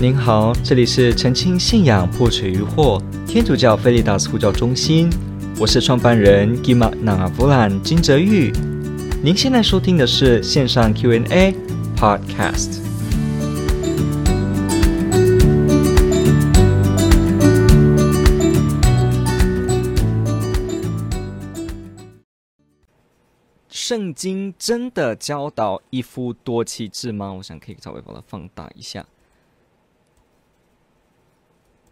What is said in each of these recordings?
您好，这里是澄清信仰破除疑惑天主教菲利达斯呼叫中心，我是创办人 Gima Navavulan 金泽玉。您现在收听的是线上 Q&A Podcast。圣经真的教导一夫多妻制吗？我想可以稍微把它放大一下。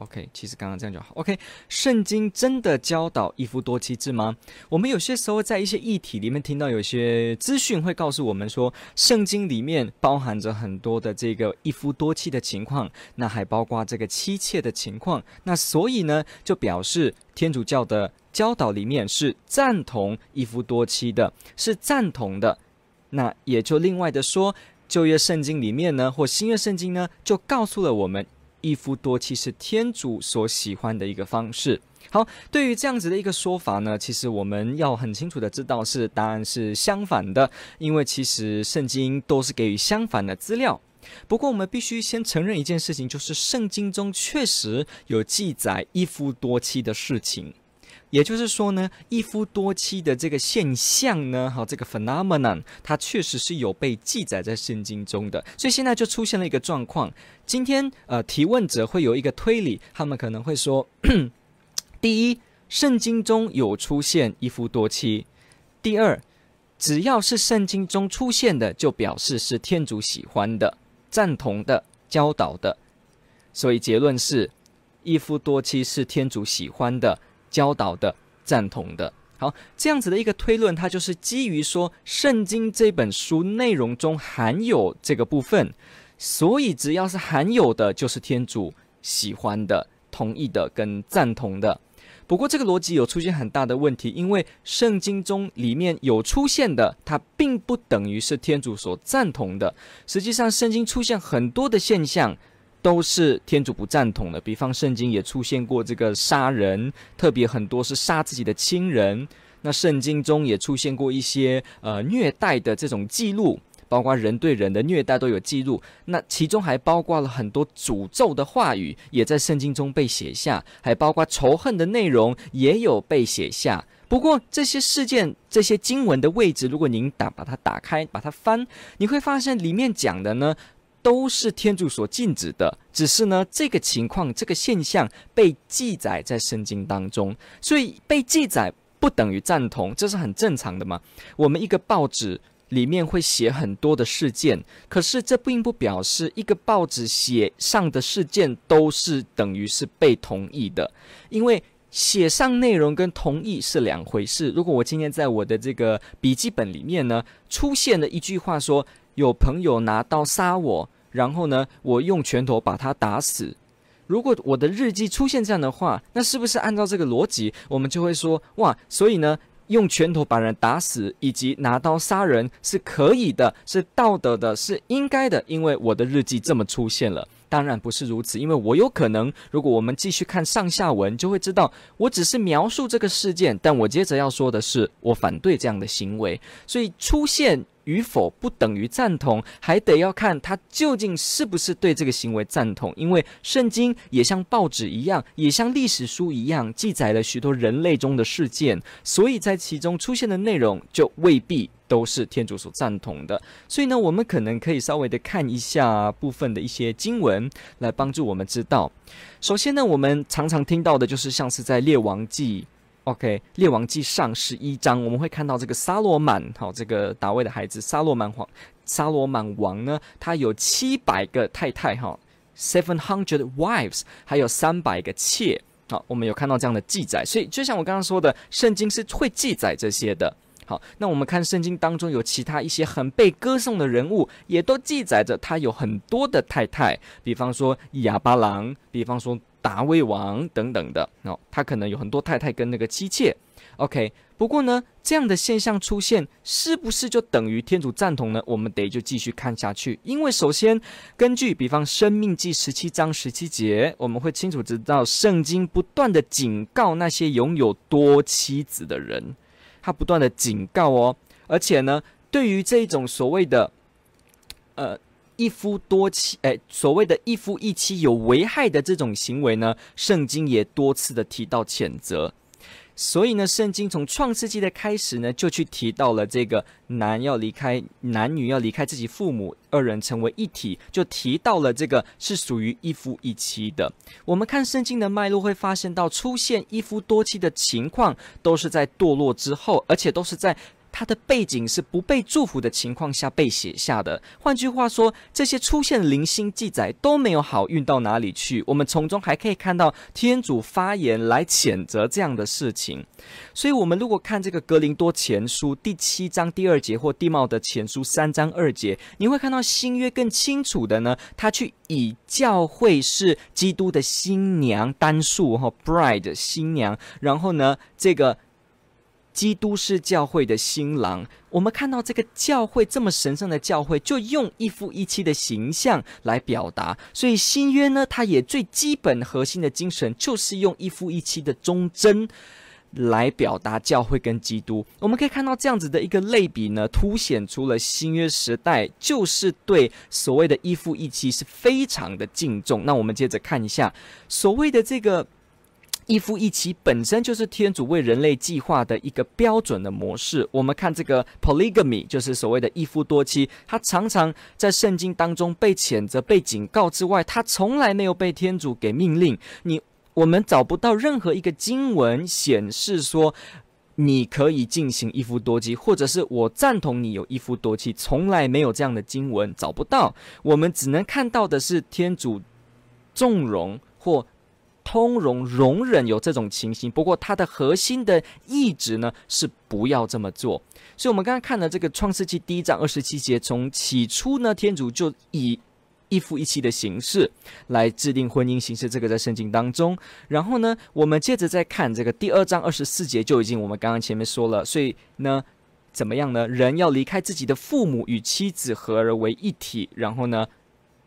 OK，其实刚刚这样就好。OK，圣经真的教导一夫多妻制吗？我们有些时候在一些议题里面听到有些资讯会告诉我们说，圣经里面包含着很多的这个一夫多妻的情况，那还包括这个妻妾的情况。那所以呢，就表示天主教的教导里面是赞同一夫多妻的，是赞同的。那也就另外的说，旧约圣经里面呢，或新约圣经呢，就告诉了我们。一夫多妻是天主所喜欢的一个方式。好，对于这样子的一个说法呢，其实我们要很清楚的知道是答案是相反的，因为其实圣经都是给予相反的资料。不过我们必须先承认一件事情，就是圣经中确实有记载一夫多妻的事情。也就是说呢，一夫多妻的这个现象呢，哈，这个 phenomenon，它确实是有被记载在圣经中的。所以现在就出现了一个状况。今天，呃，提问者会有一个推理，他们可能会说：第一，圣经中有出现一夫多妻；第二，只要是圣经中出现的，就表示是天主喜欢的、赞同的、教导的。所以结论是，一夫多妻是天主喜欢的。教导的、赞同的，好，这样子的一个推论，它就是基于说，圣经这本书内容中含有这个部分，所以只要是含有的，就是天主喜欢的、同意的跟赞同的。不过，这个逻辑有出现很大的问题，因为圣经中里面有出现的，它并不等于是天主所赞同的。实际上，圣经出现很多的现象。都是天主不赞同的，比方圣经也出现过这个杀人，特别很多是杀自己的亲人。那圣经中也出现过一些呃虐待的这种记录，包括人对人的虐待都有记录。那其中还包括了很多诅咒的话语，也在圣经中被写下，还包括仇恨的内容也有被写下。不过这些事件、这些经文的位置，如果您打把它打开，把它翻，你会发现里面讲的呢。都是天主所禁止的，只是呢，这个情况、这个现象被记载在圣经当中，所以被记载不等于赞同，这是很正常的嘛。我们一个报纸里面会写很多的事件，可是这并不表示一个报纸写上的事件都是等于是被同意的，因为写上内容跟同意是两回事。如果我今天在我的这个笔记本里面呢，出现了一句话说，有朋友拿刀杀我，然后呢，我用拳头把他打死。如果我的日记出现这样的话，那是不是按照这个逻辑，我们就会说，哇，所以呢，用拳头把人打死以及拿刀杀人是可以的，是道德的，是应该的，因为我的日记这么出现了。当然不是如此，因为我有可能，如果我们继续看上下文，就会知道，我只是描述这个事件，但我接着要说的是，我反对这样的行为，所以出现。与否不等于赞同，还得要看他究竟是不是对这个行为赞同。因为圣经也像报纸一样，也像历史书一样，记载了许多人类中的事件，所以在其中出现的内容就未必都是天主所赞同的。所以呢，我们可能可以稍微的看一下部分的一些经文，来帮助我们知道。首先呢，我们常常听到的就是像是在列王记。OK，列王记上十一章，我们会看到这个撒罗曼，好，这个大卫的孩子撒罗曼皇，撒罗曼王呢，他有七百个太太，哈，seven hundred wives，还有三百个妾，好，我们有看到这样的记载，所以就像我刚刚说的，圣经是会记载这些的。好，那我们看圣经当中有其他一些很被歌颂的人物，也都记载着他有很多的太太，比方说亚巴郎，比方说。达威王等等的哦，他可能有很多太太跟那个妻妾。OK，不过呢，这样的现象出现，是不是就等于天主赞同呢？我们得就继续看下去。因为首先，根据比方《生命记》十七章十七节，我们会清楚知道，圣经不断的警告那些拥有多妻子的人，他不断的警告哦。而且呢，对于这种所谓的，呃。一夫多妻，哎，所谓的一夫一妻有危害的这种行为呢，圣经也多次的提到谴责。所以呢，圣经从创世纪的开始呢，就去提到了这个男要离开男女要离开自己父母，二人成为一体，就提到了这个是属于一夫一妻的。我们看圣经的脉络，会发现到出现一夫多妻的情况，都是在堕落之后，而且都是在。它的背景是不被祝福的情况下被写下的。换句话说，这些出现零星记载都没有好运到哪里去。我们从中还可以看到天主发言来谴责这样的事情。所以，我们如果看这个格林多前书第七章第二节或地貌的前书三章二节，你会看到新约更清楚的呢，他去以教会是基督的新娘单数哈，bride 新娘，然后呢这个。基督是教会的新郎，我们看到这个教会这么神圣的教会，就用一夫一妻的形象来表达。所以新约呢，它也最基本核心的精神就是用一夫一妻的忠贞来表达教会跟基督。我们可以看到这样子的一个类比呢，凸显出了新约时代就是对所谓的一夫一妻是非常的敬重。那我们接着看一下所谓的这个。一夫一妻本身就是天主为人类计划的一个标准的模式。我们看这个 polygamy，就是所谓的一夫多妻，它常常在圣经当中被谴责、被警告之外，它从来没有被天主给命令。你我们找不到任何一个经文显示说你可以进行一夫多妻，或者是我赞同你有一夫多妻，从来没有这样的经文，找不到。我们只能看到的是天主纵容或。通融容忍有这种情形，不过它的核心的意志呢是不要这么做。所以，我们刚刚看了这个创世纪第一章二十七节，从起初呢，天主就以一夫一妻的形式来制定婚姻形式，这个在圣经当中。然后呢，我们接着再看这个第二章二十四节，就已经我们刚刚前面说了。所以呢，怎么样呢？人要离开自己的父母，与妻子合而为一体，然后呢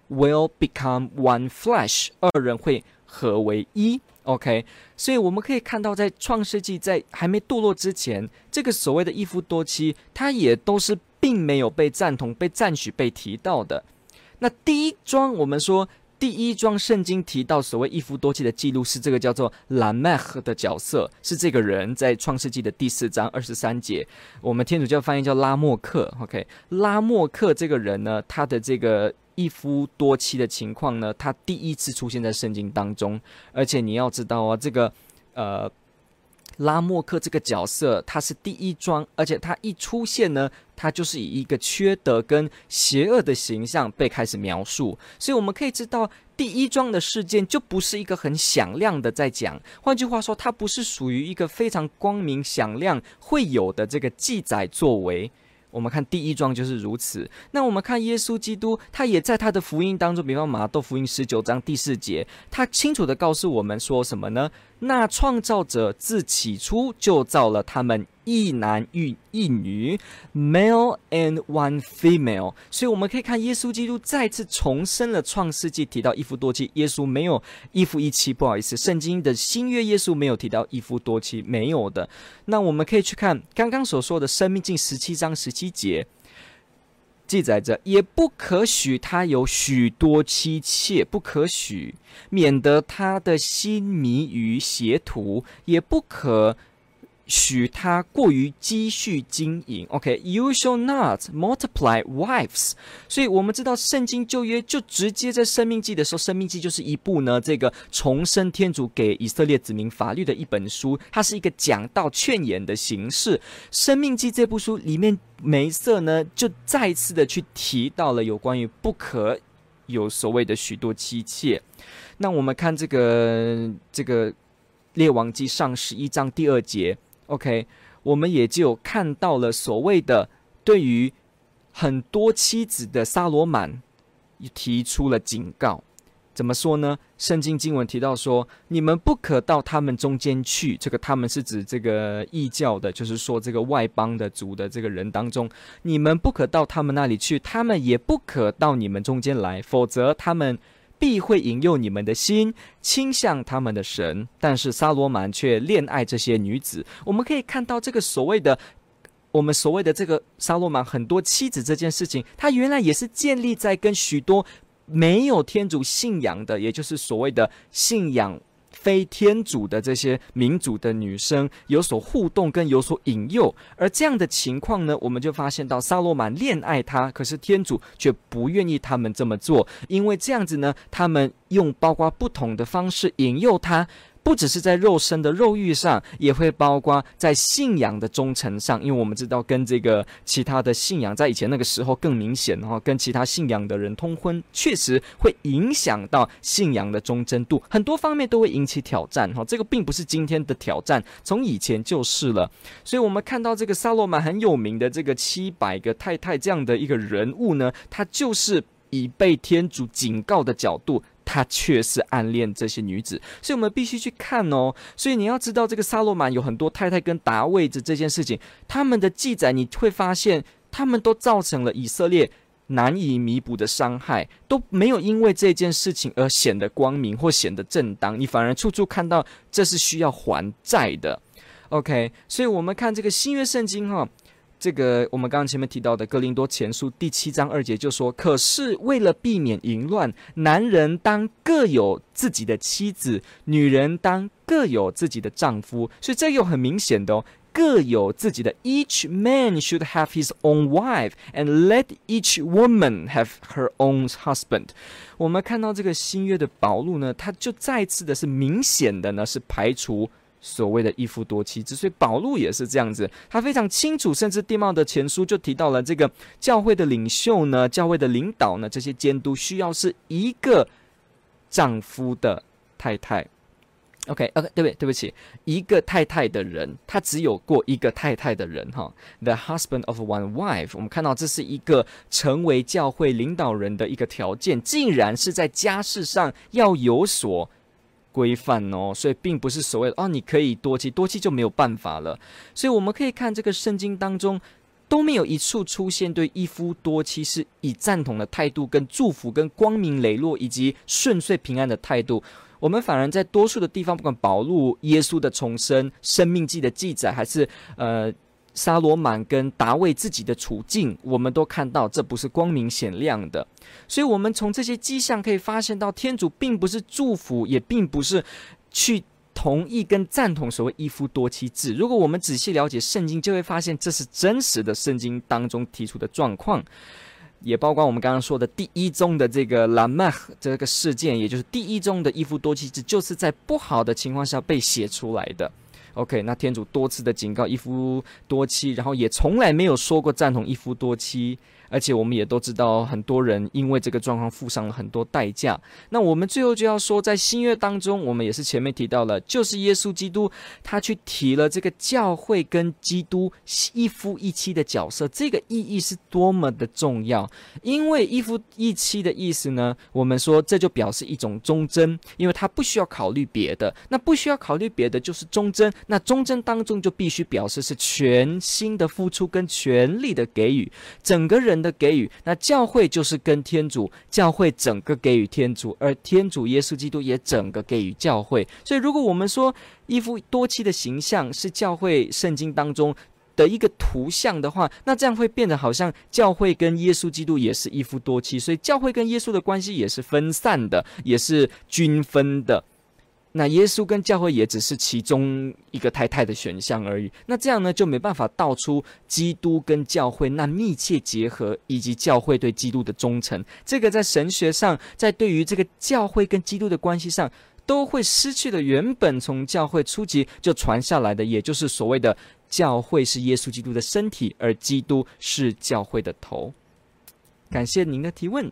，will become one flesh，二人会。合为一，OK，所以我们可以看到，在创世纪在还没堕落之前，这个所谓的一夫多妻，它也都是并没有被赞同、被赞许、被提到的。那第一桩，我们说第一桩圣经提到所谓一夫多妻的记录是这个叫做拉麦赫的角色，是这个人在创世纪的第四章二十三节，我们天主教翻译叫拉莫克，OK，拉莫克这个人呢，他的这个。一夫多妻的情况呢，他第一次出现在圣经当中，而且你要知道啊，这个呃拉莫克这个角色，他是第一桩，而且他一出现呢，他就是以一个缺德跟邪恶的形象被开始描述，所以我们可以知道，第一桩的事件就不是一个很响亮的在讲，换句话说，它不是属于一个非常光明响亮会有的这个记载作为。我们看第一桩就是如此。那我们看耶稣基督，他也在他的福音当中，比方马窦福音十九章第四节，他清楚的告诉我们说什么呢？那创造者自起初就造了他们。一男一一女，male and one female。所以我们可以看耶稣基督再次重申了创世纪提到一夫多妻。耶稣没有一夫一妻，不好意思，圣经的新约耶稣没有提到一夫多妻，没有的。那我们可以去看刚刚所说的生命记十七章十七节，记载着，也不可许他有许多妻妾，不可许，免得他的心迷于邪途，也不可。许他过于积蓄经营，OK，You shall not multiply wives。所以，我们知道圣经旧约就直接在生命记的时候，生命记就是一部呢，这个重申天主给以色列子民法律的一本书，它是一个讲道劝言的形式。生命记这部书里面，梅瑟呢就再次的去提到了有关于不可有所谓的许多妻妾。那我们看这个这个列王记上十一章第二节。OK，我们也就看到了所谓的对于很多妻子的萨罗满提出了警告。怎么说呢？圣经经文提到说：“你们不可到他们中间去。”这个他们是指这个异教的，就是说这个外邦的族的这个人当中，你们不可到他们那里去，他们也不可到你们中间来，否则他们。必会引诱你们的心倾向他们的神，但是撒罗曼却恋爱这些女子。我们可以看到这个所谓的我们所谓的这个撒罗曼很多妻子这件事情，他原来也是建立在跟许多没有天主信仰的，也就是所谓的信仰。非天主的这些民主的女生有所互动跟有所引诱，而这样的情况呢，我们就发现到萨罗曼恋爱她，可是天主却不愿意他们这么做，因为这样子呢，他们用包括不同的方式引诱她。不只是在肉身的肉欲上，也会包括在信仰的忠诚上，因为我们知道跟这个其他的信仰在以前那个时候更明显哈，跟其他信仰的人通婚，确实会影响到信仰的忠贞度，很多方面都会引起挑战哈。这个并不是今天的挑战，从以前就是了。所以，我们看到这个撒罗满很有名的这个七百个太太这样的一个人物呢，他就是以被天主警告的角度。他确实暗恋这些女子，所以我们必须去看哦。所以你要知道，这个撒罗满有很多太太跟达味的这件事情，他们的记载你会发现，他们都造成了以色列难以弥补的伤害，都没有因为这件事情而显得光明或显得正当，你反而处处看到这是需要还债的。OK，所以我们看这个新约圣经哈、这个我们刚刚前面提到的《哥林多前书》第七章二节就说：“可是为了避免淫乱，男人当各有自己的妻子，女人当各有自己的丈夫。”所以这又很明显的哦，各有自己的。Each man should have his own wife, and let each woman have her own husband。我们看到这个新约的保禄呢，他就再次的是明显的呢是排除。所谓的一夫多妻制，所以保禄也是这样子，他非常清楚，甚至地貌》的前书就提到了这个教会的领袖呢，教会的领导呢，这些监督需要是一个丈夫的太太。OK，OK，、对不对？对不起，一个太太的人，他只有过一个太太的人哈。The husband of one wife，我们看到这是一个成为教会领导人的一个条件，竟然是在家事上要有所。规范哦，所以并不是所谓的哦，你可以多妻，多妻就没有办法了。所以我们可以看这个圣经当中都没有一处出现对一夫多妻是以赞同的态度、跟祝福、跟光明磊落以及顺遂平安的态度。我们反而在多数的地方，不管保禄、耶稣的重生、生命记的记载，还是呃。沙罗满跟达卫自己的处境，我们都看到这不是光明显亮的，所以，我们从这些迹象可以发现到，天主并不是祝福，也并不是去同意跟赞同所谓一夫多妻制。如果我们仔细了解圣经，就会发现这是真实的圣经当中提出的状况，也包括我们刚刚说的第一宗的这个拉麦这个事件，也就是第一宗的一夫多妻制，就是在不好的情况下被写出来的。OK，那天主多次的警告一夫多妻，然后也从来没有说过赞同一夫多妻。而且我们也都知道，很多人因为这个状况付上了很多代价。那我们最后就要说，在新约当中，我们也是前面提到了，就是耶稣基督他去提了这个教会跟基督一夫一妻的角色，这个意义是多么的重要。因为一夫一妻的意思呢，我们说这就表示一种忠贞，因为他不需要考虑别的，那不需要考虑别的就是忠贞。那忠贞当中就必须表示是全心的付出跟全力的给予，整个人。的给予，那教会就是跟天主，教会整个给予天主，而天主耶稣基督也整个给予教会。所以，如果我们说一夫多妻的形象是教会圣经当中的一个图像的话，那这样会变得好像教会跟耶稣基督也是一夫多妻，所以教会跟耶稣的关系也是分散的，也是均分的。那耶稣跟教会也只是其中一个太太的选项而已。那这样呢，就没办法道出基督跟教会那密切结合，以及教会对基督的忠诚。这个在神学上，在对于这个教会跟基督的关系上，都会失去了原本从教会初级就传下来的，也就是所谓的教会是耶稣基督的身体，而基督是教会的头。感谢您的提问。